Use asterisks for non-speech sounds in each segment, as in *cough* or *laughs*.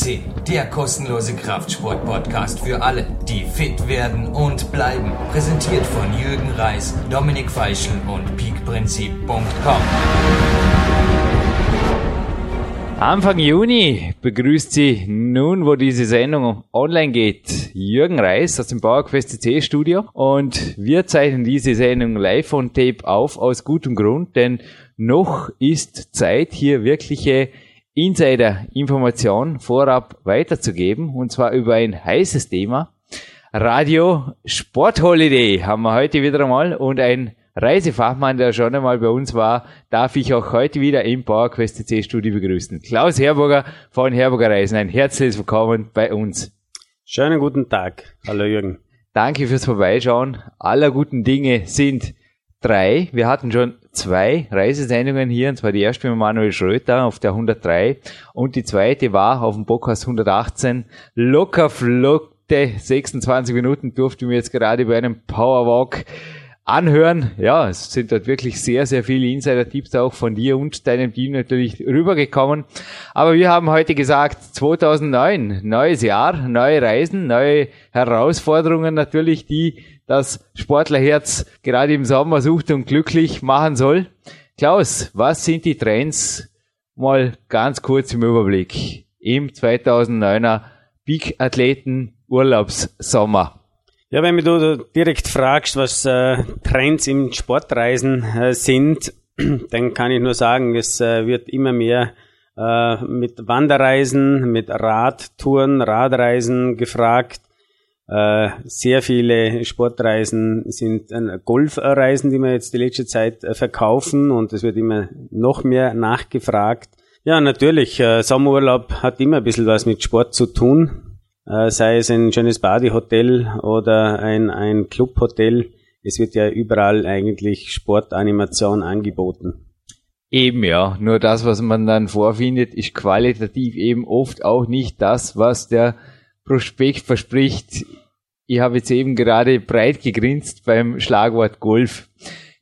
FCC, der kostenlose Kraftsport-Podcast für alle, die fit werden und bleiben. Präsentiert von Jürgen Reis, Dominik Feischl und peakprinzip.com. Anfang Juni begrüßt Sie nun, wo diese Sendung online geht, Jürgen Reis aus dem PowerQuest CC Studio und wir zeichnen diese Sendung live on Tape auf aus gutem Grund, denn noch ist Zeit, hier wirkliche Insider-Information vorab weiterzugeben und zwar über ein heißes Thema. Radio Sport Holiday haben wir heute wieder einmal und ein Reisefachmann, der schon einmal bei uns war, darf ich auch heute wieder im PowerQuest CC Studio begrüßen. Klaus Herburger von Herburger Reisen. Ein herzliches Willkommen bei uns. Schönen guten Tag. Hallo Jürgen. Danke fürs Vorbeischauen. Aller guten Dinge sind drei. Wir hatten schon zwei Reisesendungen hier, und zwar die erste mit Manuel Schröter auf der 103 und die zweite war auf dem Bockhaus 118. Locker flotte 26 Minuten durfte mir jetzt gerade bei einem Powerwalk anhören. Ja, es sind dort wirklich sehr, sehr viele Insider-Tipps auch von dir und deinem Team natürlich rübergekommen. Aber wir haben heute gesagt, 2009, neues Jahr, neue Reisen, neue Herausforderungen natürlich, die das Sportlerherz gerade im Sommer sucht und glücklich machen soll. Klaus, was sind die Trends? Mal ganz kurz im Überblick im 2009er Big Athleten Urlaubssommer. Ja, wenn du direkt fragst, was äh, Trends im Sportreisen äh, sind, *clears throat* dann kann ich nur sagen, es äh, wird immer mehr mit Wanderreisen, mit Radtouren, Radreisen gefragt. Äh, sehr viele Sportreisen sind äh, Golfreisen, die wir jetzt die letzte Zeit verkaufen und es wird immer noch mehr nachgefragt. Ja, natürlich, Sommerurlaub hat immer ein bisschen was mit Sport zu tun. Äh, sei es ein schönes Badehotel oder ein, ein Clubhotel. Es wird ja überall eigentlich Sportanimation angeboten. Eben ja, nur das, was man dann vorfindet, ist qualitativ eben oft auch nicht das, was der Prospekt verspricht. Ich habe jetzt eben gerade breit gegrinst beim Schlagwort Golf.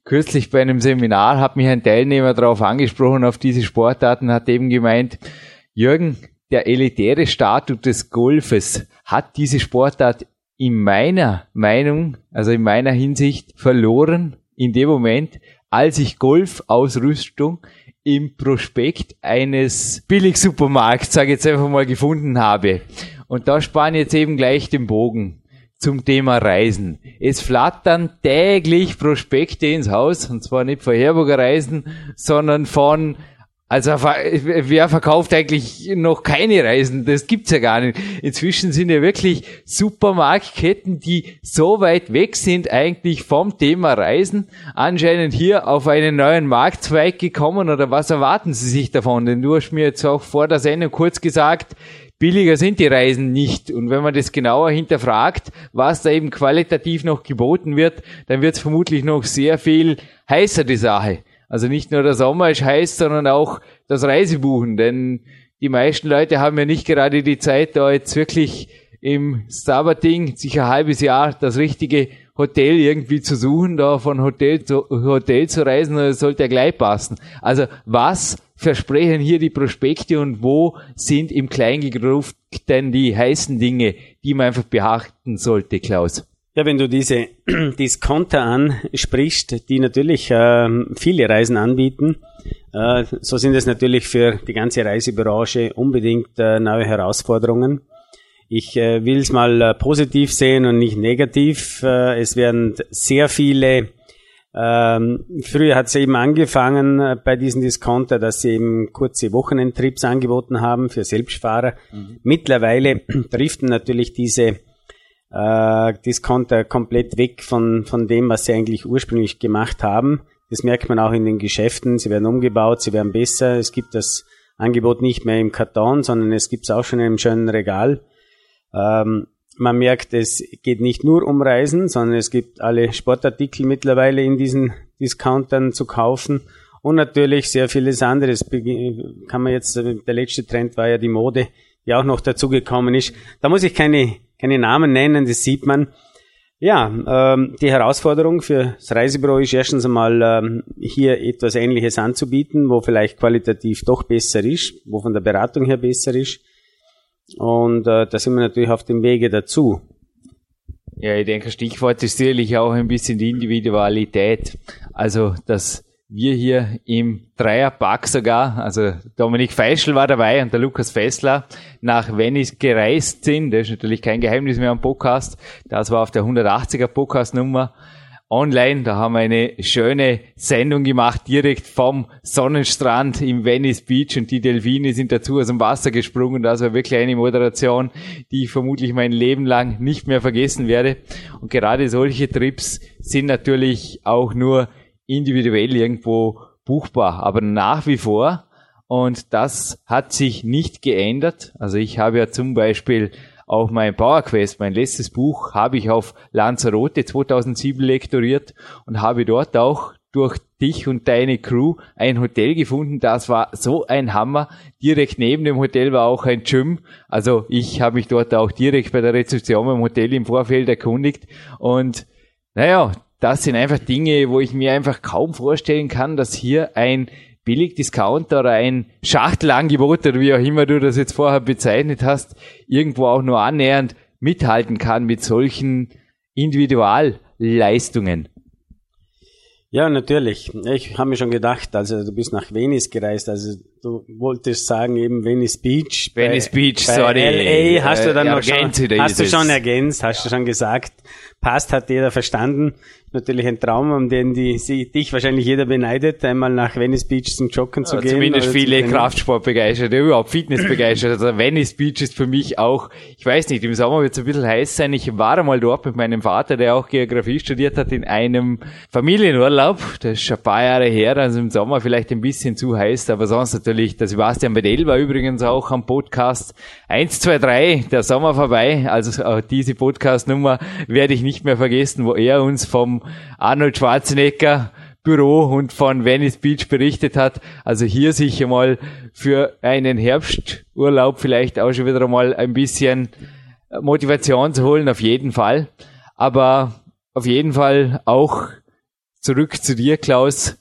Kürzlich bei einem Seminar hat mich ein Teilnehmer darauf angesprochen, auf diese Sportarten, hat eben gemeint, Jürgen, der elitäre Status des Golfes hat diese Sportart in meiner Meinung, also in meiner Hinsicht verloren in dem Moment, als ich Golfausrüstung im Prospekt eines Billigsupermarkts, sage ich jetzt einfach mal, gefunden habe. Und da spann jetzt eben gleich den Bogen zum Thema Reisen. Es flattern täglich Prospekte ins Haus, und zwar nicht von Herburger Reisen, sondern von also wer verkauft eigentlich noch keine Reisen? Das gibt's ja gar nicht. Inzwischen sind ja wirklich Supermarktketten, die so weit weg sind eigentlich vom Thema Reisen, anscheinend hier auf einen neuen Marktzweig gekommen oder was erwarten Sie sich davon? Denn du hast mir jetzt auch vor der Sendung kurz gesagt, billiger sind die Reisen nicht. Und wenn man das genauer hinterfragt, was da eben qualitativ noch geboten wird, dann wird es vermutlich noch sehr viel heißer die Sache. Also nicht nur der Sommer ist heiß, sondern auch das Reisebuchen, denn die meisten Leute haben ja nicht gerade die Zeit, da jetzt wirklich im Sabbating sich ein halbes Jahr das richtige Hotel irgendwie zu suchen, da von Hotel zu Hotel zu reisen, das sollte ja gleich passen. Also was versprechen hier die Prospekte und wo sind im Kleingegruft denn die heißen Dinge, die man einfach beachten sollte, Klaus? Ja, wenn du diese *clears throat* Discounter ansprichst, die natürlich äh, viele Reisen anbieten, äh, so sind es natürlich für die ganze Reisebranche unbedingt äh, neue Herausforderungen. Ich äh, will es mal äh, positiv sehen und nicht negativ. Äh, es werden sehr viele ähm, früher hat es eben angefangen äh, bei diesen Discounter, dass sie eben kurze Wochenendtrips angeboten haben für Selbstfahrer. Mhm. Mittlerweile *clears throat* driften natürlich diese äh, Discounter komplett weg von, von dem, was sie eigentlich ursprünglich gemacht haben. Das merkt man auch in den Geschäften. Sie werden umgebaut, sie werden besser. Es gibt das Angebot nicht mehr im Karton, sondern es gibt es auch schon in einem schönen Regal. Ähm, man merkt, es geht nicht nur um Reisen, sondern es gibt alle Sportartikel mittlerweile in diesen Discountern zu kaufen. Und natürlich sehr vieles anderes. Kann man jetzt, der letzte Trend war ja die Mode, die auch noch dazugekommen ist. Da muss ich keine keine Namen nennen, das sieht man. Ja, ähm, die Herausforderung für das Reisebüro ist erstens einmal ähm, hier etwas Ähnliches anzubieten, wo vielleicht qualitativ doch besser ist, wo von der Beratung her besser ist. Und äh, da sind wir natürlich auf dem Wege dazu. Ja, ich denke, Stichwort ist sicherlich auch ein bisschen die Individualität. Also, dass wir hier im Dreierpack sogar, also Dominik Feischl war dabei und der Lukas Fessler nach Venice gereist sind. Das ist natürlich kein Geheimnis mehr am Podcast. Das war auf der 180er Podcast-Nummer online. Da haben wir eine schöne Sendung gemacht, direkt vom Sonnenstrand im Venice Beach und die Delfine sind dazu aus dem Wasser gesprungen. Das war wirklich eine Moderation, die ich vermutlich mein Leben lang nicht mehr vergessen werde. Und gerade solche Trips sind natürlich auch nur individuell irgendwo buchbar, aber nach wie vor. Und das hat sich nicht geändert. Also ich habe ja zum Beispiel auch mein PowerQuest, mein letztes Buch, habe ich auf Lanzarote 2007 lektoriert und habe dort auch durch dich und deine Crew ein Hotel gefunden. Das war so ein Hammer. Direkt neben dem Hotel war auch ein Gym. Also ich habe mich dort auch direkt bei der Rezeption im Hotel im Vorfeld erkundigt. Und naja, das sind einfach Dinge, wo ich mir einfach kaum vorstellen kann, dass hier ein Billig-Discounter oder ein Schachtelangebot oder wie auch immer du das jetzt vorher bezeichnet hast, irgendwo auch nur annähernd mithalten kann mit solchen Individualleistungen. Ja, natürlich. Ich habe mir schon gedacht, also du bist nach Venice gereist, also du wolltest sagen eben Venice Beach. Venice bei, Beach, bei sorry. LA hast du dann äh, noch schon, hast du schon ergänzt, hast du schon gesagt. Passt, hat jeder verstanden natürlich ein Traum, um den die, sie, dich wahrscheinlich jeder beneidet, einmal nach Venice Beach zum Joggen zu ja, gehen. Zumindest viele Kraftsportbegeisterte, überhaupt Fitnessbegeisterte. Also Venice Beach ist für mich auch, ich weiß nicht, im Sommer wird es ein bisschen heiß sein. Ich war einmal dort mit meinem Vater, der auch Geografie studiert hat, in einem Familienurlaub. Das ist schon ein paar Jahre her, also im Sommer vielleicht ein bisschen zu heiß, aber sonst natürlich, der Sebastian Bedell war übrigens auch am Podcast. Eins, zwei, drei, der Sommer vorbei. Also auch diese Podcast-Nummer werde ich nicht mehr vergessen, wo er uns vom Arnold Schwarzenegger Büro und von Venice Beach berichtet hat. Also hier sicher mal für einen Herbsturlaub vielleicht auch schon wieder mal ein bisschen Motivation zu holen, auf jeden Fall. Aber auf jeden Fall auch zurück zu dir, Klaus,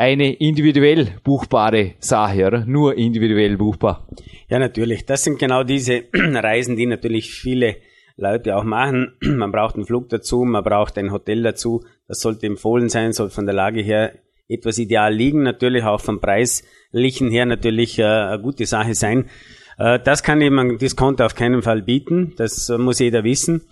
eine individuell buchbare Sache, oder? Nur individuell buchbar. Ja, natürlich. Das sind genau diese *clears throat* Reisen, die natürlich viele Leute auch machen. *clears throat* Man braucht einen Flug dazu, man braucht ein Hotel dazu. Das sollte empfohlen sein, soll von der Lage her etwas ideal liegen. Natürlich auch vom Preislichen her natürlich äh, eine gute Sache sein. Äh, das kann eben ein Discount auf keinen Fall bieten. Das muss jeder wissen.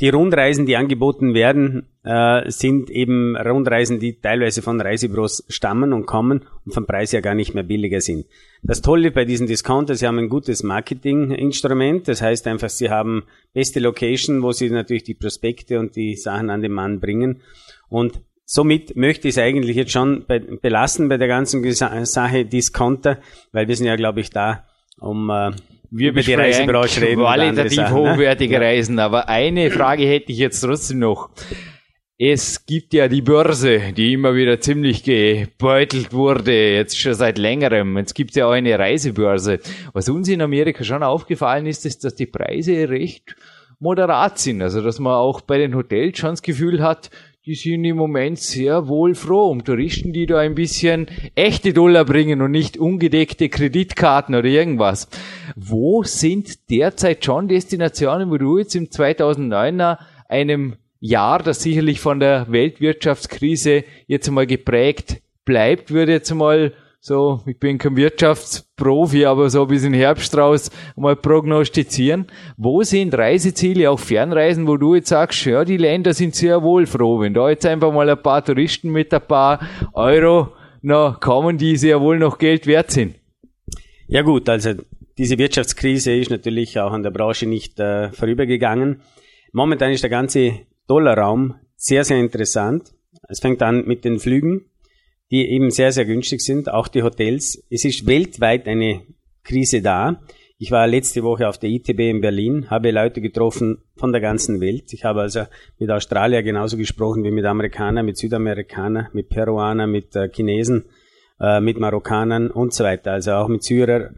Die Rundreisen, die angeboten werden, äh, sind eben Rundreisen, die teilweise von Reisebüros stammen und kommen und vom Preis ja gar nicht mehr billiger sind. Das Tolle bei diesen Discounters, sie haben ein gutes Marketinginstrument. Das heißt einfach, sie haben beste Location, wo sie natürlich die Prospekte und die Sachen an den Mann bringen. Und somit möchte ich es eigentlich jetzt schon bei, belassen bei der ganzen Sache Discounter, weil wir sind ja, glaube ich, da um äh, wir über die Reisebranche reden. Qualitativ Sachen, ne? hochwertige ne? Reisen. Aber eine Frage hätte ich jetzt trotzdem noch. Es gibt ja die Börse, die immer wieder ziemlich gebeutelt wurde, jetzt schon seit längerem. Jetzt gibt es ja auch eine Reisebörse. Was uns in Amerika schon aufgefallen ist, ist, dass die Preise recht moderat sind. Also, dass man auch bei den Hotels schon das Gefühl hat, die sind im Moment sehr wohl froh um Touristen, die da ein bisschen echte Dollar bringen und nicht ungedeckte Kreditkarten oder irgendwas. Wo sind derzeit schon Destinationen, wo du jetzt im 2009er einem Jahr, das sicherlich von der Weltwirtschaftskrise jetzt einmal geprägt bleibt, würde jetzt einmal so, ich bin kein Wirtschaftsprofi, aber so bis in Herbst raus mal prognostizieren. Wo sind Reiseziele, auch Fernreisen, wo du jetzt sagst, ja, die Länder sind sehr wohl froh, wenn da jetzt einfach mal ein paar Touristen mit ein paar Euro noch kommen, die sehr wohl noch Geld wert sind? Ja gut, also diese Wirtschaftskrise ist natürlich auch an der Branche nicht äh, vorübergegangen. Momentan ist der ganze Dollarraum sehr, sehr interessant. Es fängt an mit den Flügen die eben sehr, sehr günstig sind, auch die Hotels. Es ist weltweit eine Krise da. Ich war letzte Woche auf der ITB in Berlin, habe Leute getroffen von der ganzen Welt. Ich habe also mit Australier genauso gesprochen wie mit Amerikanern, mit Südamerikanern, mit Peruanern, mit äh, Chinesen, äh, mit Marokkanern und so weiter. Also auch mit Syrer.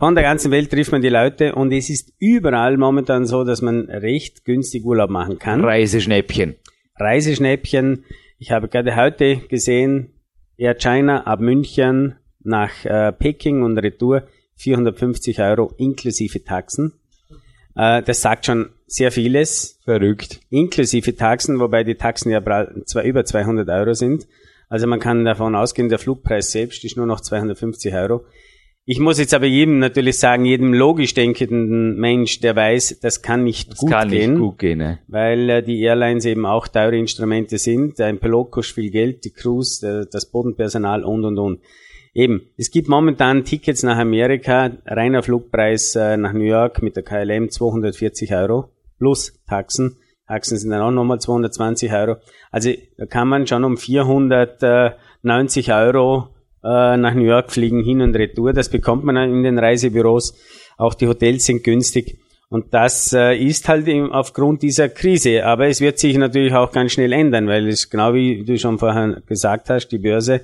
Von der ganzen Welt trifft man die Leute und es ist überall momentan so, dass man recht günstig Urlaub machen kann. Reiseschnäppchen. Reiseschnäppchen. Ich habe gerade heute gesehen, Air China ab München nach äh, Peking und Retour 450 Euro inklusive Taxen. Äh, das sagt schon sehr vieles. Verrückt. Inklusive Taxen, wobei die Taxen ja zwar über 200 Euro sind. Also man kann davon ausgehen, der Flugpreis selbst ist nur noch 250 Euro. Ich muss jetzt aber jedem natürlich sagen, jedem logisch denkenden Mensch, der weiß, das kann nicht Das gut kann gehen, nicht gut gehen. Ne? weil äh, die Airlines eben auch teure Instrumente sind. Ein Pilot kostet viel Geld, die Crews, der, das Bodenpersonal und und und. Eben, es gibt momentan Tickets nach Amerika, reiner Flugpreis äh, nach New York mit der KLM 240 Euro plus Taxen. Taxen sind dann auch nochmal 220 Euro. Also da kann man schon um 490 Euro äh, nach New York fliegen, hin und retour. Das bekommt man in den Reisebüros. Auch die Hotels sind günstig. Und das äh, ist halt eben aufgrund dieser Krise. Aber es wird sich natürlich auch ganz schnell ändern, weil es genau wie du schon vorher gesagt hast, die Börse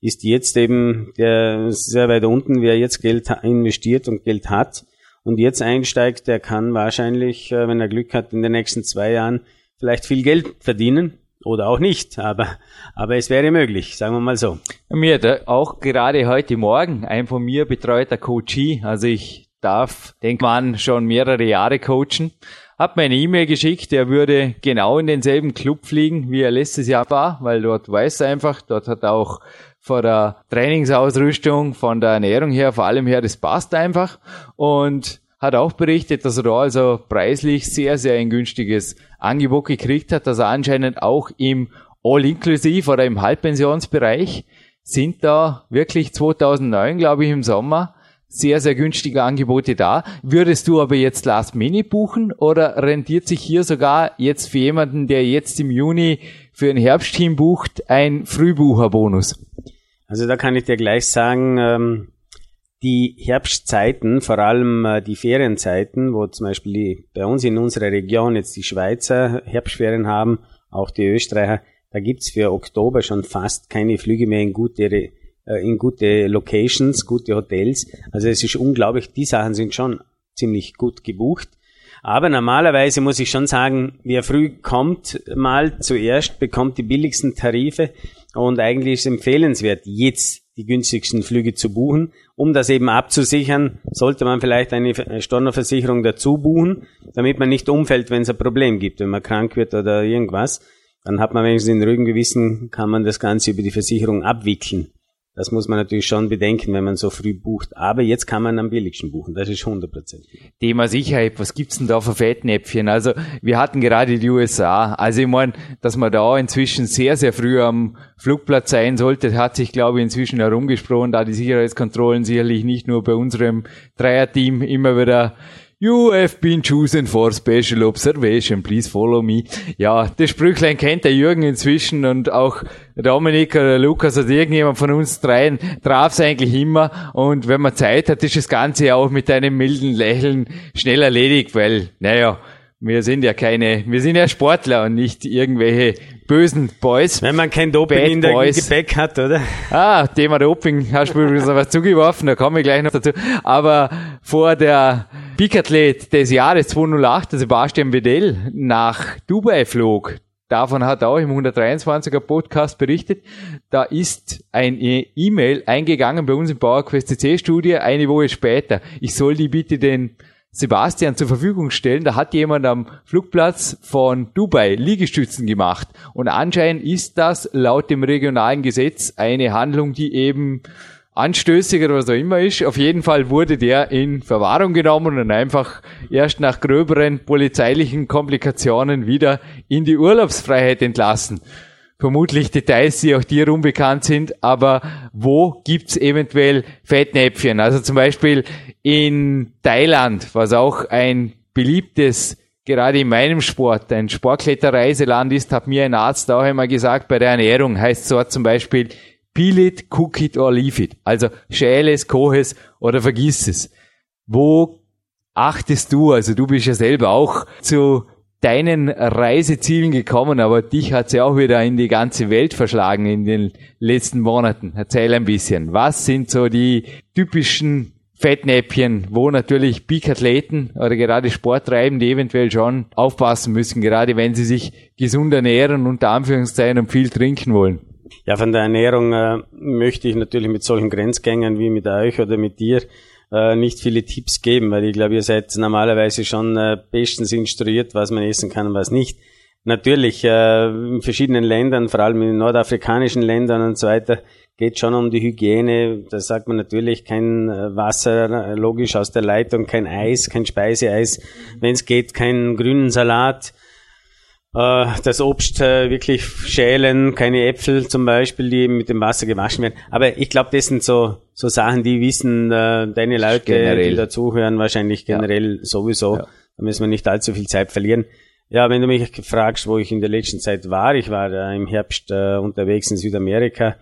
ist jetzt eben der sehr weit unten, wer jetzt Geld investiert und Geld hat und jetzt einsteigt, der kann wahrscheinlich, äh, wenn er Glück hat, in den nächsten zwei Jahren vielleicht viel Geld verdienen oder auch nicht, aber, aber es wäre möglich, sagen wir mal so. Mir hat auch gerade heute Morgen ein von mir betreuter Coachie, also ich darf, denkt man, schon mehrere Jahre coachen, hat mir eine E-Mail geschickt, er würde genau in denselben Club fliegen, wie er letztes Jahr war, weil dort weiß er einfach, dort hat er auch von der Trainingsausrüstung, von der Ernährung her, vor allem her, das passt einfach. Und hat auch berichtet, dass er da also preislich sehr, sehr ein günstiges Angebot gekriegt hat, dass er anscheinend auch im All-Inklusiv oder im Halbpensionsbereich sind da wirklich 2009, glaube ich, im Sommer sehr, sehr günstige Angebote da. Würdest du aber jetzt Last Minute buchen oder rentiert sich hier sogar jetzt für jemanden, der jetzt im Juni für ein Herbstteam bucht, ein Frühbucherbonus? Also da kann ich dir gleich sagen, ähm, die Herbstzeiten, vor allem äh, die Ferienzeiten, wo zum Beispiel die, bei uns in unserer Region jetzt die Schweizer Herbstferien haben, auch die Österreicher, da gibt's für Oktober schon fast keine Flüge mehr in gute, äh, in gute Locations, gute Hotels. Also es ist unglaublich, die Sachen sind schon ziemlich gut gebucht. Aber normalerweise muss ich schon sagen, wer früh kommt, mal zuerst bekommt die billigsten Tarife und eigentlich ist es empfehlenswert, jetzt die günstigsten Flüge zu buchen. Um das eben abzusichern, sollte man vielleicht eine Stornoversicherung dazu buchen, damit man nicht umfällt, wenn es ein Problem gibt, wenn man krank wird oder irgendwas. Dann hat man wenigstens den ruhigen Gewissen, kann man das Ganze über die Versicherung abwickeln. Das muss man natürlich schon bedenken, wenn man so früh bucht. Aber jetzt kann man am billigsten buchen. Das ist 100%. Thema Sicherheit. Was gibt's denn da für Fettnäpfchen? Also, wir hatten gerade die USA. Also, ich meine, dass man da inzwischen sehr, sehr früh am Flugplatz sein sollte, hat sich, glaube ich, inzwischen herumgesprochen, da die Sicherheitskontrollen sicherlich nicht nur bei unserem Dreierteam immer wieder You have been chosen for special observation, please follow me. Ja, das Sprüchlein kennt der Jürgen inzwischen und auch Dominik oder Lukas oder irgendjemand von uns dreien traf es eigentlich immer. Und wenn man Zeit hat, ist das Ganze auch mit einem milden Lächeln schnell erledigt, weil, naja, wir sind ja keine, wir sind ja Sportler und nicht irgendwelche bösen Boys. Wenn man kein Doping Bad in der Boys. Gepäck hat, oder? Ah, Thema Doping, hast du übrigens noch was zugeworfen, da komme ich gleich noch dazu. Aber vor der Peak-Athlet des Jahres 2008, der Sebastian Vedell, nach Dubai flog, davon hat er auch im 123er Podcast berichtet, da ist eine E-Mail eingegangen bei uns im PowerQuest CC-Studie eine Woche später. Ich soll die bitte den Sebastian zur Verfügung stellen. Da hat jemand am Flugplatz von Dubai Liegestützen gemacht. Und anscheinend ist das laut dem regionalen Gesetz eine Handlung, die eben anstößig oder was auch immer ist. Auf jeden Fall wurde der in Verwahrung genommen und einfach erst nach gröberen polizeilichen Komplikationen wieder in die Urlaubsfreiheit entlassen. Vermutlich Details, die auch dir unbekannt sind, aber wo gibt's eventuell Fettnäpfchen? Also zum Beispiel in Thailand, was auch ein beliebtes gerade in meinem Sport ein Sportkletterreiseland ist, hat mir ein Arzt auch einmal gesagt, bei der Ernährung heißt es dort zum Beispiel Peel it, cook it or leave it. Also schäle es, koche es oder vergiss es. Wo achtest du, also du bist ja selber auch zu deinen Reisezielen gekommen, aber dich hat's ja auch wieder in die ganze Welt verschlagen in den letzten Monaten. Erzähl ein bisschen. Was sind so die typischen Fettnäpfchen, wo natürlich Peak-Athleten oder gerade Sporttreibende eventuell schon aufpassen müssen, gerade wenn sie sich gesund ernähren, unter Anführungszeichen und viel trinken wollen? Ja, von der Ernährung äh, möchte ich natürlich mit solchen Grenzgängern wie mit euch oder mit dir äh, nicht viele Tipps geben, weil ich glaube, ihr seid normalerweise schon äh, bestens instruiert, was man essen kann und was nicht. Natürlich, äh, in verschiedenen Ländern, vor allem in nordafrikanischen Ländern und so weiter, geht schon um die Hygiene. Da sagt man natürlich kein äh, Wasser, logisch aus der Leitung, kein Eis, kein Speiseeis. Wenn es geht, keinen grünen Salat. Äh, das Obst äh, wirklich schälen, keine Äpfel zum Beispiel, die mit dem Wasser gewaschen werden. Aber ich glaube, das sind so, so Sachen, die wissen deine Leute, generell. die dazuhören, wahrscheinlich generell ja. sowieso. Ja. Da müssen wir nicht allzu viel Zeit verlieren. Ja, wenn du mich fragst, wo ich in der letzten Zeit war, ich war im Herbst unterwegs in Südamerika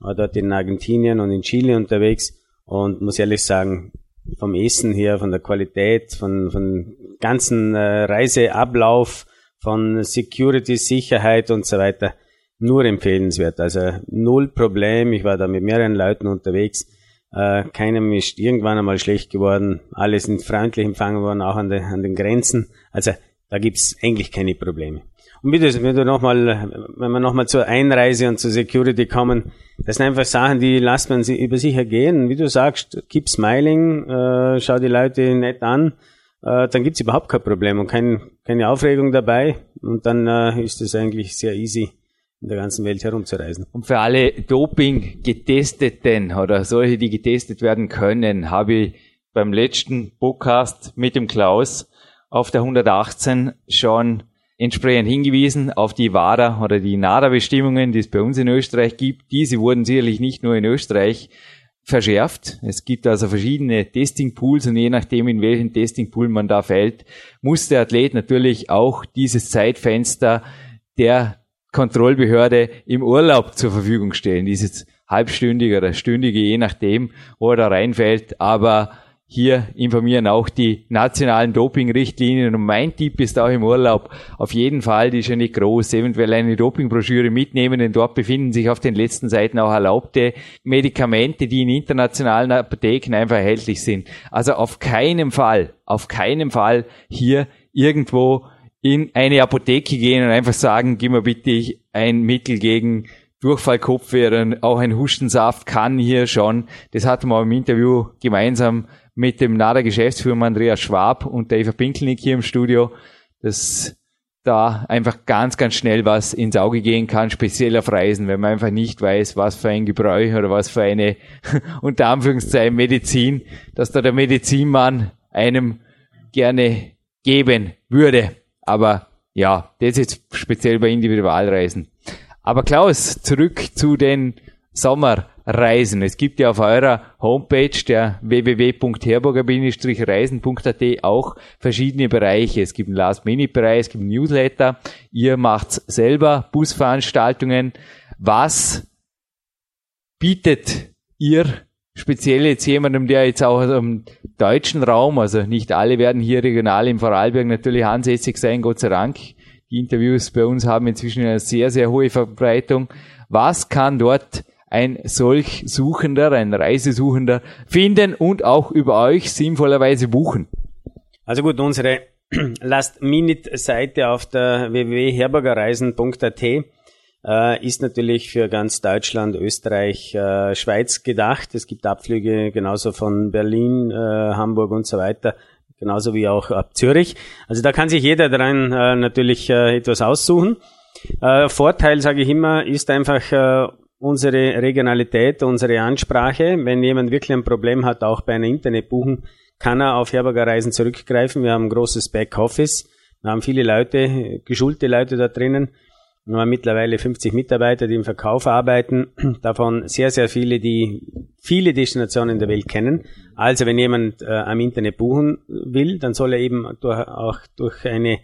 war dort in Argentinien und in Chile unterwegs und muss ehrlich sagen, vom Essen her, von der Qualität, von, von ganzen äh, Reiseablauf, von Security, Sicherheit und so weiter, nur empfehlenswert. Also null Problem. Ich war da mit mehreren Leuten unterwegs. Äh, keinem ist irgendwann einmal schlecht geworden. Alle sind freundlich empfangen worden, auch an, de, an den Grenzen. Also da gibt's eigentlich keine Probleme. Und bitte, wenn du nochmal, wenn wir nochmal zur Einreise und zur Security kommen, das sind einfach Sachen, die lässt man über sich ergehen. Wie du sagst, keep smiling, äh, schau die Leute nett an, äh, dann gibt's überhaupt kein Problem und kein, keine Aufregung dabei. Und dann äh, ist es eigentlich sehr easy, in der ganzen Welt herumzureisen. Und für alle Doping-Getesteten oder solche, die getestet werden können, habe ich beim letzten Podcast mit dem Klaus auf der 118 schon entsprechend hingewiesen auf die WADA oder die NADA-Bestimmungen, die es bei uns in Österreich gibt. Diese wurden sicherlich nicht nur in Österreich verschärft. Es gibt also verschiedene Testing-Pools und je nachdem, in welchen Testing-Pool man da fällt, muss der Athlet natürlich auch dieses Zeitfenster der Kontrollbehörde im Urlaub zur Verfügung stellen. Dieses halbstündige oder stündige, je nachdem, wo er da reinfällt. Aber hier informieren auch die nationalen Dopingrichtlinien. Und mein Tipp ist auch im Urlaub auf jeden Fall, die ist ja nicht groß, eventuell eine Dopingbroschüre mitnehmen, denn dort befinden sich auf den letzten Seiten auch erlaubte Medikamente, die in internationalen Apotheken einfach erhältlich sind. Also auf keinen Fall, auf keinen Fall hier irgendwo in eine Apotheke gehen und einfach sagen, gib mir bitte ein Mittel gegen Durchfallkopfweh, auch ein Hustensaft kann hier schon. Das hatten wir im Interview gemeinsam mit dem NADA-Geschäftsführer Andreas Schwab und Eva Pinkelnick hier im Studio, dass da einfach ganz, ganz schnell was ins Auge gehen kann, speziell auf Reisen, wenn man einfach nicht weiß, was für ein Gebräu oder was für eine, *laughs* unter Anführungszeichen, Medizin, dass da der Medizinmann einem gerne geben würde. Aber ja, das ist speziell bei Individualreisen. Aber Klaus, zurück zu den Sommer Reisen. Es gibt ja auf eurer Homepage der www.herburger-reisen.at auch verschiedene Bereiche. Es gibt einen Last-Minute-Bereich, es gibt einen Newsletter. Ihr macht selber Busveranstaltungen. Was bietet ihr speziell jetzt jemandem, der jetzt auch im deutschen Raum, also nicht alle werden hier regional im Vorarlberg natürlich ansässig sein, Gott sei Dank. Die Interviews bei uns haben inzwischen eine sehr, sehr hohe Verbreitung. Was kann dort ein solch Suchender, ein Reisesuchender finden und auch über euch sinnvollerweise buchen? Also gut, unsere *clears throat* Last-Minute-Seite auf der www.herbergerreisen.at äh, ist natürlich für ganz Deutschland, Österreich, äh, Schweiz gedacht. Es gibt Abflüge genauso von Berlin, äh, Hamburg und so weiter, genauso wie auch ab Zürich. Also da kann sich jeder dran natürlich etwas aussuchen. Vorteil, sage ich immer, ist einfach unsere Regionalität, unsere Ansprache. Wenn jemand wirklich ein Problem hat, auch bei einer Internetbuchung, kann er auf Herberger Reisen zurückgreifen. Wir haben ein großes Backoffice. Wir haben viele Leute, geschulte Leute da drinnen. Wir haben mittlerweile 50 Mitarbeiter, die im Verkauf arbeiten. Davon sehr, sehr viele, die viele Destinationen der Welt kennen. Also wenn jemand äh, am Internet buchen will, dann soll er eben durch, auch durch eine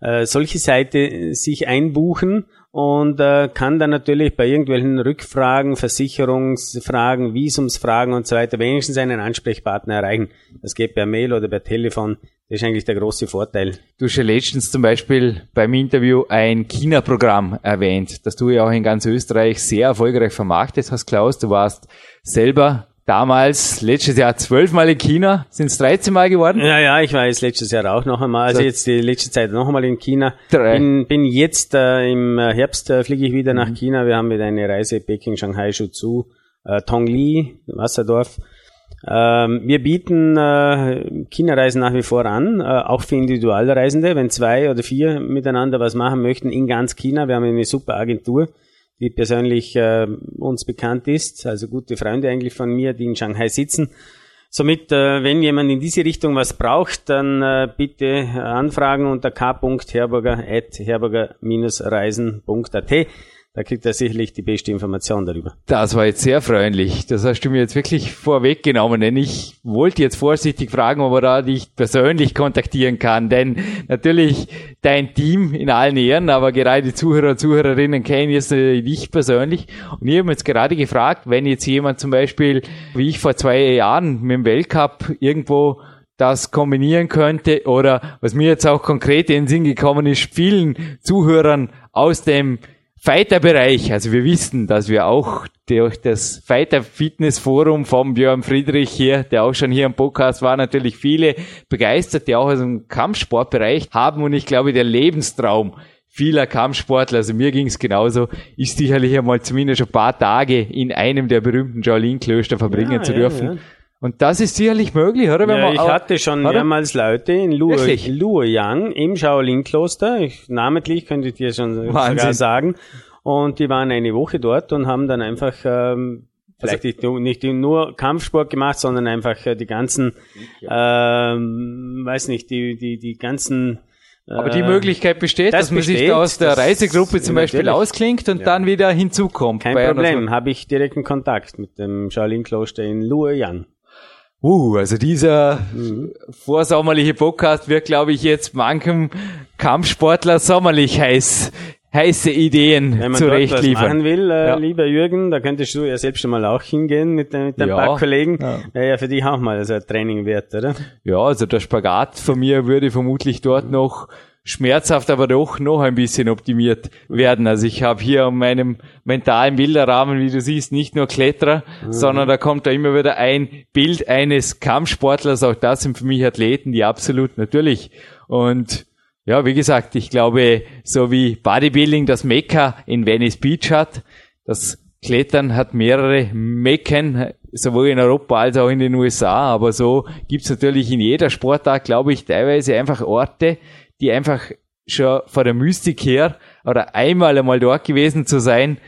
äh, solche Seite sich einbuchen und äh, kann dann natürlich bei irgendwelchen Rückfragen, Versicherungsfragen, Visumsfragen und so weiter wenigstens einen Ansprechpartner erreichen. Das geht per Mail oder per Telefon. Das ist eigentlich der große Vorteil. Du hast ja letztens zum Beispiel beim Interview ein China-Programm erwähnt, das du ja auch in ganz Österreich sehr erfolgreich vermarktet hast, Klaus. Du warst selber damals, letztes Jahr zwölfmal in China, sind es 13 Mal geworden? Ja, ja, ich war jetzt letztes Jahr auch noch einmal, also jetzt die letzte Zeit noch einmal in China. Drei. Bin, bin jetzt äh, im Herbst äh, fliege ich wieder nach mhm. China. Wir haben mit einer Reise Peking, Shanghai, Suzhou, äh, Tongli, Wasserdorf. Ähm, wir bieten äh, China-Reisen nach wie vor an, äh, auch für Individualreisende, wenn zwei oder vier miteinander was machen möchten in ganz China. Wir haben eine super Agentur, die persönlich äh, uns bekannt ist, also gute Freunde eigentlich von mir, die in Shanghai sitzen. Somit, äh, wenn jemand in diese Richtung was braucht, dann äh, bitte anfragen unter k.herberger.herberger-reisen.at. Da kriegt er sicherlich die beste Information darüber. Das war jetzt sehr freundlich. Das hast du mir jetzt wirklich vorweggenommen, denn ich wollte jetzt vorsichtig fragen, ob er da dich persönlich kontaktieren kann, denn natürlich dein Team in allen Ehren, aber gerade die Zuhörer und Zuhörerinnen kennen jetzt dich persönlich. Und ich habe jetzt gerade gefragt, wenn jetzt jemand zum Beispiel, wie ich vor zwei Jahren mit dem Weltcup irgendwo das kombinieren könnte oder was mir jetzt auch konkret in den Sinn gekommen ist, vielen Zuhörern aus dem Fighter-Bereich, also wir wissen, dass wir auch durch das Fighter Fitness Forum vom Björn Friedrich hier, der auch schon hier im Podcast war, natürlich viele begeistert, die auch aus dem Kampfsportbereich haben und ich glaube, der Lebenstraum vieler Kampfsportler, also mir ging es genauso, ist sicherlich einmal zumindest schon ein paar Tage in einem der berühmten Shaolin-Klöster verbringen ja, zu dürfen. Ja, ja. Und das ist sicherlich möglich, oder? Wenn ja, man ich hatte schon oder? mehrmals Leute in Luoyang im Shaolin-Kloster. Namentlich könnte ich dir schon Wahnsinn. sogar sagen. Und die waren eine Woche dort und haben dann einfach ähm, vielleicht also, nicht, nicht, nur Kampfsport gemacht, sondern einfach äh, die ganzen, ähm, weiß nicht, die, die, die ganzen aber die Möglichkeit besteht, das dass man besteht, sich da aus der Reisegruppe zum Beispiel ausklingt und ja. dann wieder hinzukommt. Kein Problem, habe ich direkten Kontakt mit dem Shaolin-Kloster in Luoyang. Uh, also dieser mhm. vorsommerliche Podcast wird, glaube ich, jetzt manchem Kampfsportler sommerlich heiß, heiße Ideen Wenn man zurecht dort was liefern. machen will, äh, ja. lieber Jürgen, da könntest du ja selbst schon mal auch hingehen mit, mit ein ja. paar Kollegen. Ja. Wäre ja für dich auch mal so ein Training wert, oder? Ja, also der Spagat von mir würde vermutlich dort noch schmerzhaft, aber doch noch ein bisschen optimiert werden. Also ich habe hier an meinem mentalen Bilderrahmen, wie du siehst, nicht nur Kletterer, mhm. sondern da kommt da immer wieder ein Bild eines Kampfsportlers. Auch das sind für mich Athleten, die absolut natürlich. Und ja, wie gesagt, ich glaube, so wie Bodybuilding das Mekka in Venice Beach hat, das Klettern hat mehrere Mecken, sowohl in Europa als auch in den USA, aber so gibt's natürlich in jeder Sportart, glaube ich, teilweise einfach Orte, die einfach schon vor der Mystik her oder einmal einmal dort gewesen zu sein,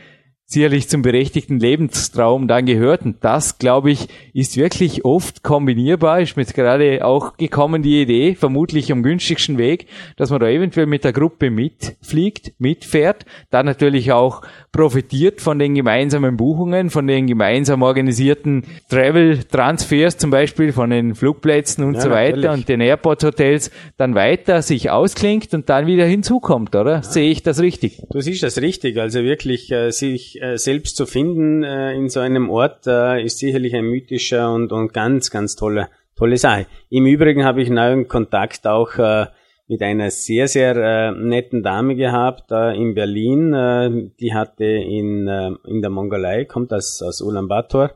sicherlich zum berechtigten Lebenstraum dann gehört. Und das, glaube ich, ist wirklich oft kombinierbar. Ist mir jetzt gerade auch gekommen, die Idee, vermutlich am günstigsten Weg, dass man da eventuell mit der Gruppe mitfliegt, mitfährt, dann natürlich auch profitiert von den gemeinsamen Buchungen, von den gemeinsam organisierten Travel-Transfers zum Beispiel, von den Flugplätzen und ja, so weiter natürlich. und den Airport-Hotels dann weiter sich ausklingt und dann wieder hinzukommt, oder? Ja. Sehe ich das richtig? Du siehst das richtig. Also wirklich äh, sich äh, selbst zu finden äh, in so einem Ort äh, ist sicherlich ein mythischer und, und ganz, ganz toller, tolle Sache. Im Übrigen habe ich neuen Kontakt auch äh, mit einer sehr, sehr äh, netten Dame gehabt äh, in Berlin. Äh, die hatte in, äh, in der Mongolei, kommt aus, aus Ulaanbaatar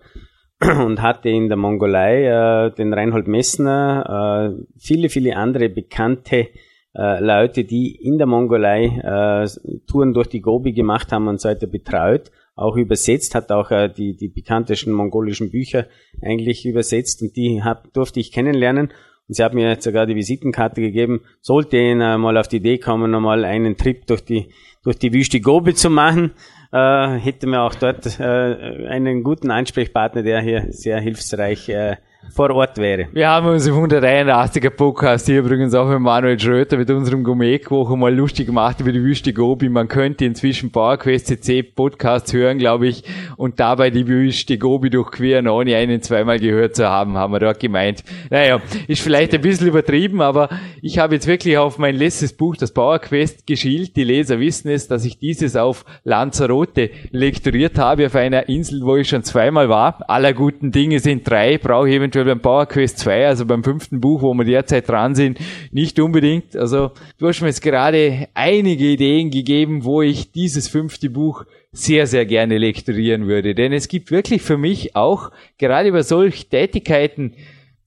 *clears throat* und hatte in der Mongolei äh, den Reinhold Messner, äh, viele, viele andere bekannte äh, Leute, die in der Mongolei äh, Touren durch die Gobi gemacht haben und so weiter betreut, auch übersetzt, hat auch äh, die, die bekanntesten mongolischen Bücher eigentlich übersetzt und die hab, durfte ich kennenlernen und sie hat mir jetzt sogar die Visitenkarte gegeben, sollte ihn äh, mal auf die Idee kommen, nochmal einen Trip durch die, durch die Wüste Gobi zu machen, äh, hätte mir auch dort äh, einen guten Ansprechpartner, der hier sehr hilfsreich äh, vor Ort wäre. Wir haben uns im 183er Podcast hier übrigens auch mit Manuel Schröter mit unserem Gourmet-Koch mal lustig gemacht über die Wüste Gobi. Man könnte inzwischen PowerQuest CC Podcasts hören, glaube ich, und dabei die Wüste Gobi durchqueren, ohne einen zweimal gehört zu haben, haben wir dort gemeint. Naja, ist vielleicht ein bisschen übertrieben, aber ich habe jetzt wirklich auf mein letztes Buch, das PowerQuest, geschielt. Die Leser wissen es, dass ich dieses auf Lanzarote lektoriert habe, auf einer Insel, wo ich schon zweimal war. Aller guten Dinge sind drei, brauche ich eventuell beim Power Quest 2, also beim fünften Buch, wo wir derzeit dran sind, nicht unbedingt. Also du hast mir jetzt gerade einige Ideen gegeben, wo ich dieses fünfte Buch sehr, sehr gerne lektorieren würde. Denn es gibt wirklich für mich auch, gerade über solche Tätigkeiten,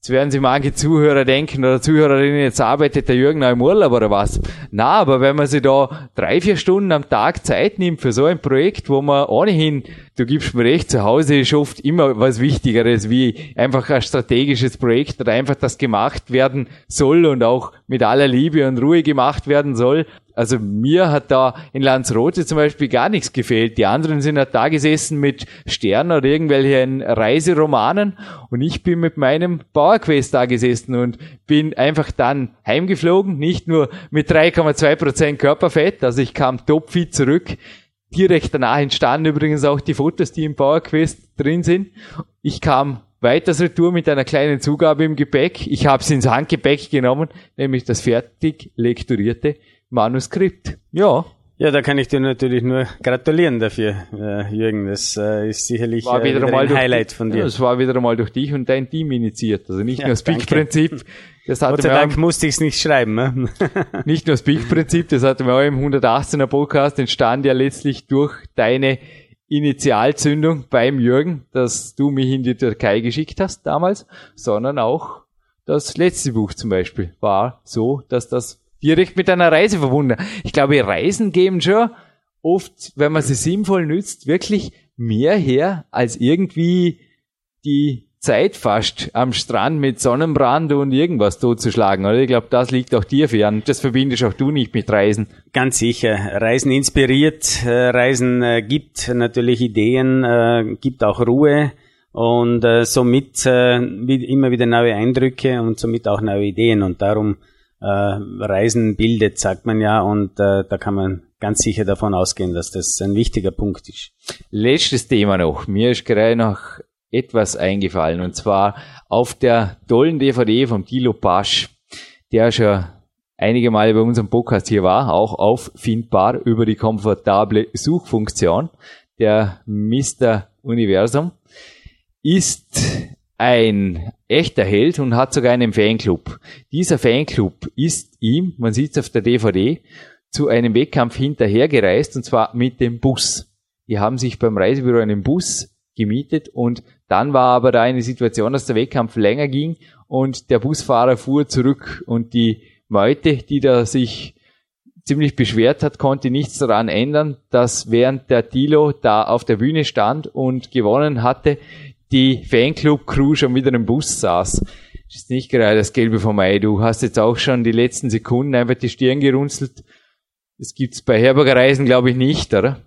Jetzt werden Sie manche Zuhörer denken oder Zuhörerinnen, jetzt arbeitet der Jürgen auch im Urlaub oder was. Na, aber wenn man sich da drei, vier Stunden am Tag Zeit nimmt für so ein Projekt, wo man ohnehin du gibst mir recht, zu Hause ist oft immer was Wichtigeres, wie einfach ein strategisches Projekt oder einfach das gemacht werden soll und auch mit aller Liebe und Ruhe gemacht werden soll. Also mir hat da in Lanzarote zum Beispiel gar nichts gefehlt. Die anderen sind halt da gesessen mit Sternen oder irgendwelchen Reiseromanen und ich bin mit meinem Powerquest da gesessen und bin einfach dann heimgeflogen, nicht nur mit 3,2 Prozent Körperfett, also ich kam topfit zurück, Direkt danach entstanden übrigens auch die Fotos, die im PowerQuest drin sind. Ich kam weiters retour mit einer kleinen Zugabe im Gepäck. Ich habe es ins Handgepäck genommen, nämlich das fertig lekturierte Manuskript. Ja. Ja, da kann ich dir natürlich nur gratulieren dafür, äh, Jürgen. Das äh, ist sicherlich war wieder, äh, wieder ein Highlight von dir. Ja, das war wieder einmal durch dich und dein Team initiiert. Also nicht ja, nur das Big-Prinzip. Gott sei Dank musste ich es nicht schreiben. Ne? *laughs* nicht nur das Big-Prinzip, das hatten wir auch im 118er Podcast, entstand ja letztlich durch deine Initialzündung beim Jürgen, dass du mich in die Türkei geschickt hast damals, sondern auch das letzte Buch zum Beispiel war so, dass das direkt mit einer Reise verbunden. Ich glaube, Reisen geben schon oft, wenn man sie sinnvoll nützt, wirklich mehr her als irgendwie die Zeit fast am Strand mit Sonnenbrand und irgendwas totzuschlagen, oder? Ich glaube, das liegt auch dir fern. Das verbindest auch du nicht mit Reisen. Ganz sicher. Reisen inspiriert, äh, Reisen äh, gibt natürlich Ideen, äh, gibt auch Ruhe und somit immer wieder neue Eindrücke und somit auch neue Ideen und darum äh, Reisen bildet, sagt man ja, und äh, da kann man ganz sicher davon ausgehen, dass das ein wichtiger Punkt ist. Letztes Thema noch. Mir ist gerade noch etwas eingefallen, und zwar auf der tollen DVD vom Tilo Pasch, der schon einige Male bei unserem Podcast hier war, auch auffindbar über die komfortable Suchfunktion der Mr. Universum, ist ein echter Held und hat sogar einen Fanclub. Dieser Fanclub ist ihm, man sieht es auf der DVD, zu einem Wettkampf hinterhergereist und zwar mit dem Bus. Die haben sich beim Reisebüro einen Bus gemietet und dann war aber da eine Situation, dass der Wettkampf länger ging und der Busfahrer fuhr zurück und die Meute, die da sich ziemlich beschwert hat, konnte nichts daran ändern, dass während der Tilo da auf der Bühne stand und gewonnen hatte, die Fanclub-Crew schon wieder im Bus saß. Ist nicht gerade das Gelbe vom Ei. Du hast jetzt auch schon die letzten Sekunden einfach die Stirn gerunzelt. Das gibt's bei Herberger Reisen, glaube ich, nicht, oder?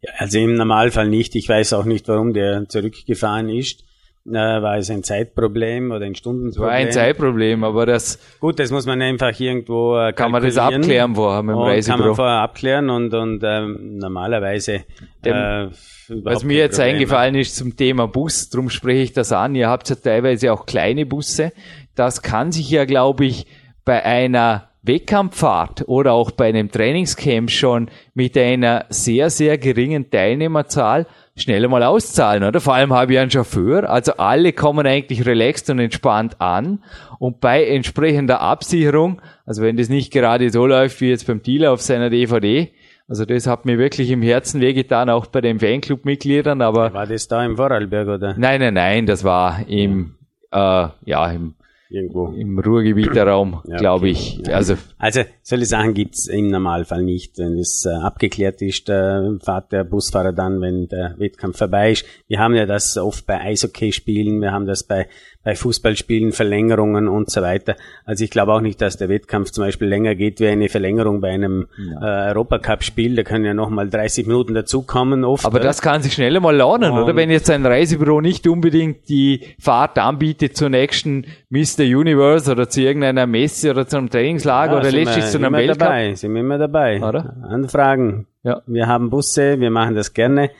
Ja, also im Normalfall nicht. Ich weiß auch nicht, warum der zurückgefahren ist. Äh, war es ein Zeitproblem oder ein Stundenproblem? War ein Zeitproblem, aber das... Gut, das muss man einfach irgendwo äh, Kann man das abklären vorher mit dem Reisebüro? Kann man vorher abklären und, und ähm, normalerweise... Dem, äh, was mir jetzt Problem. eingefallen ist zum Thema Bus, darum spreche ich das an. Ihr habt ja teilweise auch kleine Busse. Das kann sich ja, glaube ich, bei einer Wettkampffahrt oder auch bei einem Trainingscamp schon mit einer sehr, sehr geringen Teilnehmerzahl schnell mal auszahlen, oder? Vor allem habe ich einen Chauffeur, also alle kommen eigentlich relaxed und entspannt an und bei entsprechender Absicherung, also wenn das nicht gerade so läuft wie jetzt beim Dealer auf seiner DVD, also das hat mir wirklich im Herzen wehgetan, auch bei den Fanclub-Mitgliedern, aber... War das da im Vorarlberg, oder? Nein, nein, nein, das war im, äh, ja, im Irgendwo. Im Ruhrgebieterraum, ja, glaube ich. Also, also solche Sachen gibt's im Normalfall nicht. Wenn es äh, abgeklärt ist, äh, fährt der Busfahrer dann, wenn der Wettkampf vorbei ist. Wir haben ja das oft bei Eishockey-Spielen, wir haben das bei bei Fußballspielen Verlängerungen und so weiter. Also ich glaube auch nicht, dass der Wettkampf zum Beispiel länger geht wie eine Verlängerung bei einem ja. äh, Europacup-Spiel. Da können ja nochmal 30 Minuten dazukommen oft. Aber das kann sich schneller mal lernen, und oder? Wenn jetzt ein Reisebüro nicht unbedingt die Fahrt anbietet zur nächsten Mr. Universe oder zu irgendeiner Messe oder zu einem Trainingslager ja, oder letztlich zu einem Weltcup. Dabei, sind wir immer dabei. Oder? Anfragen. Ja. Wir haben Busse, wir machen das gerne.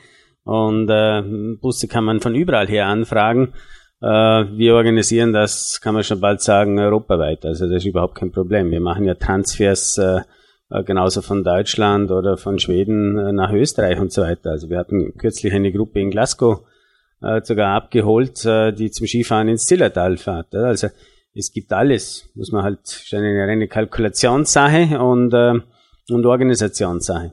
Und äh, Busse kann man von überall her anfragen. Äh, wir organisieren das, kann man schon bald sagen, europaweit. Also das ist überhaupt kein Problem. Wir machen ja Transfers äh, äh, genauso von Deutschland oder von Schweden nach Österreich und so weiter. Also wir hatten kürzlich eine Gruppe in Glasgow sogar abgeholt, die zum Skifahren ins Zillertal fährt. Also es gibt alles, muss man halt schon eine reine Kalkulationssache und, und Organisationssache.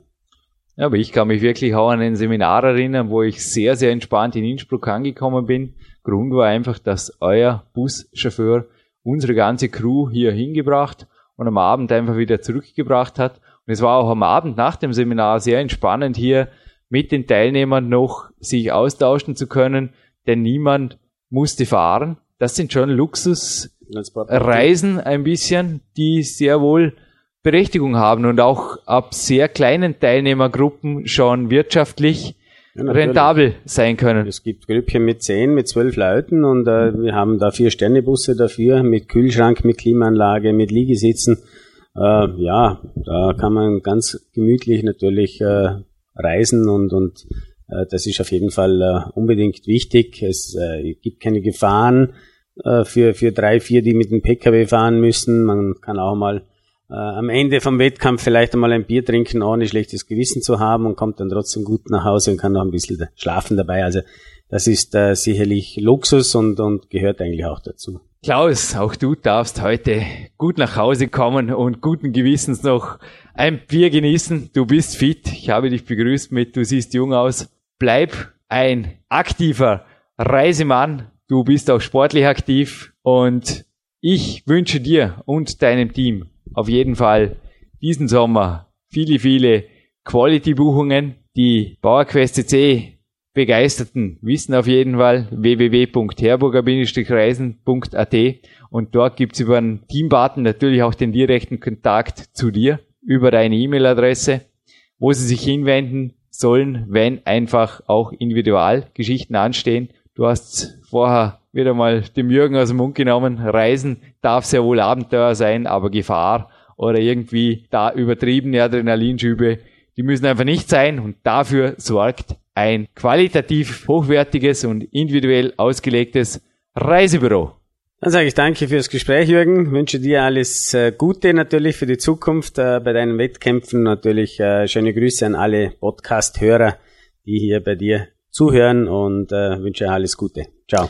Ja, aber ich kann mich wirklich auch an ein Seminar erinnern, wo ich sehr, sehr entspannt in Innsbruck angekommen bin Grund war einfach, dass euer Buschauffeur unsere ganze Crew hier hingebracht und am Abend einfach wieder zurückgebracht hat. Und es war auch am Abend nach dem Seminar sehr entspannend hier mit den Teilnehmern noch sich austauschen zu können, denn niemand musste fahren. Das sind schon Luxusreisen ein bisschen, die sehr wohl Berechtigung haben und auch ab sehr kleinen Teilnehmergruppen schon wirtschaftlich ja, rentabel sein können. Es gibt Grüppchen mit zehn, mit zwölf Leuten und äh, wir haben da vier Sternebusse dafür mit Kühlschrank, mit Klimaanlage, mit Liegesitzen. Äh, ja, da kann man ganz gemütlich natürlich äh, reisen und, und äh, das ist auf jeden Fall äh, unbedingt wichtig. Es äh, gibt keine Gefahren äh, für, für drei, vier, die mit dem Pkw fahren müssen. Man kann auch mal äh, am Ende vom Wettkampf vielleicht einmal ein Bier trinken, ohne schlechtes Gewissen zu haben und kommt dann trotzdem gut nach Hause und kann noch ein bisschen schlafen dabei. Also das ist äh, sicherlich Luxus und, und gehört eigentlich auch dazu. Klaus, auch du darfst heute gut nach Hause kommen und guten Gewissens noch ein Bier genießen. Du bist fit. Ich habe dich begrüßt mit, du siehst jung aus. Bleib ein aktiver Reisemann. Du bist auch sportlich aktiv und ich wünsche dir und deinem Team auf jeden Fall diesen Sommer viele, viele Quality-Buchungen. Die PowerQuest CC Begeisterten wissen auf jeden Fall www.herburger-reisen.at und dort gibt's über einen Teambutton natürlich auch den direkten Kontakt zu dir über deine E-Mail-Adresse, wo sie sich hinwenden sollen, wenn einfach auch Individualgeschichten anstehen. Du hast vorher wieder mal dem Jürgen aus dem Mund genommen. Reisen darf sehr wohl Abenteuer sein, aber Gefahr oder irgendwie da übertriebene Adrenalinschübe, die müssen einfach nicht sein und dafür sorgt ein qualitativ hochwertiges und individuell ausgelegtes Reisebüro. Dann sage ich danke fürs Gespräch, Jürgen. Wünsche dir alles äh, Gute natürlich für die Zukunft äh, bei deinen Wettkämpfen. Natürlich äh, schöne Grüße an alle Podcast-Hörer, die hier bei dir zuhören und wünsche alles Gute. Ciao.